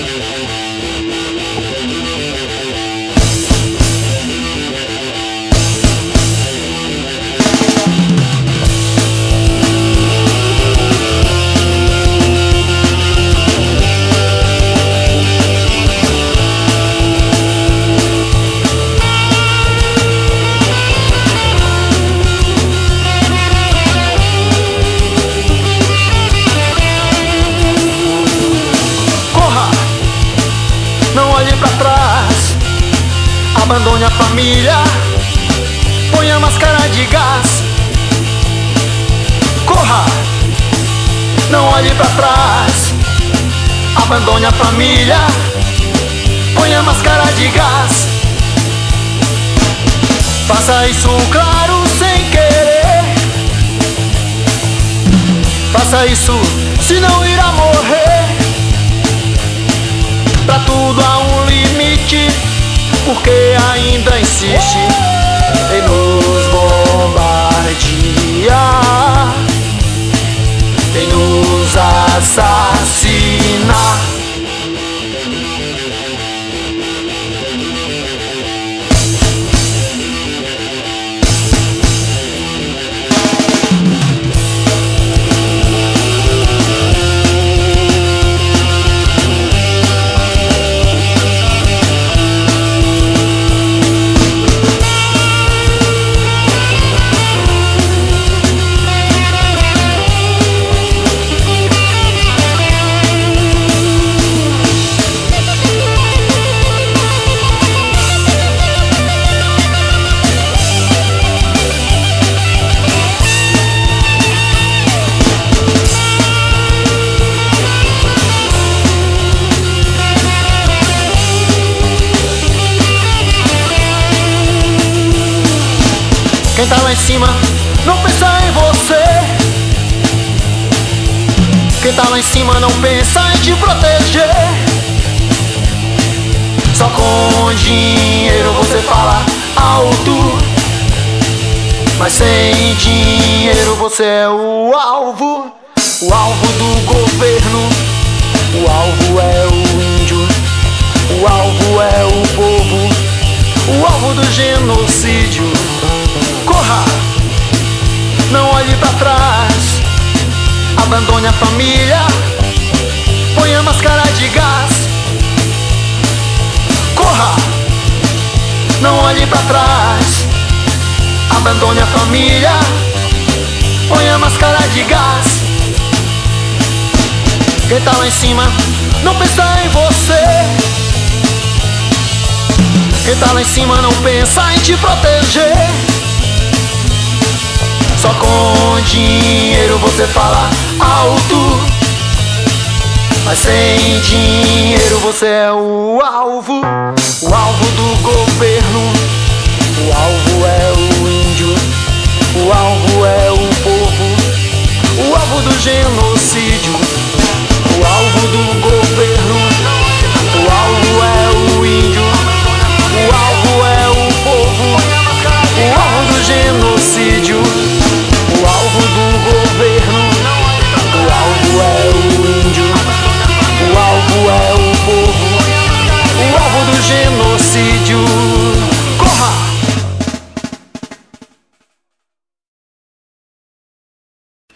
Música abandone a família, ponha a máscara de gás. Corra, não olhe para trás. Abandone a família, ponha a máscara de gás. Faça isso claro sem querer. Faça isso, senão irá morrer. Pra tudo limite porque ainda insiste Quem tá lá em cima não pensa em você. Quem tá lá em cima não pensa em te proteger. Só com dinheiro você fala alto. Mas sem dinheiro você é o alvo. O alvo do governo. O alvo é o índio. O alvo é o povo. O alvo do genocídio para trás, abandone a família, ponha máscara de gás. Corra, não olhe para trás, abandone a família, ponha máscara de gás. Quem tá lá em cima não pensa em você. Quem tá lá em cima não pensa em te proteger. Só com dinheiro você fala alto. Mas sem dinheiro você é o alvo. O alvo do governo. O alvo é o índio. O alvo é o povo. O alvo do genocídio.